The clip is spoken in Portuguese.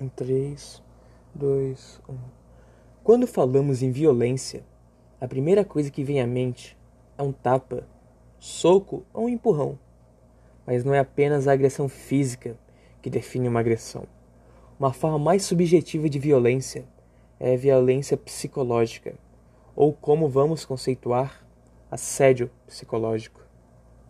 Em 3, 2, 1. Quando falamos em violência, a primeira coisa que vem à mente é um tapa, soco ou um empurrão. Mas não é apenas a agressão física que define uma agressão. Uma forma mais subjetiva de violência é a violência psicológica, ou como vamos conceituar, assédio psicológico.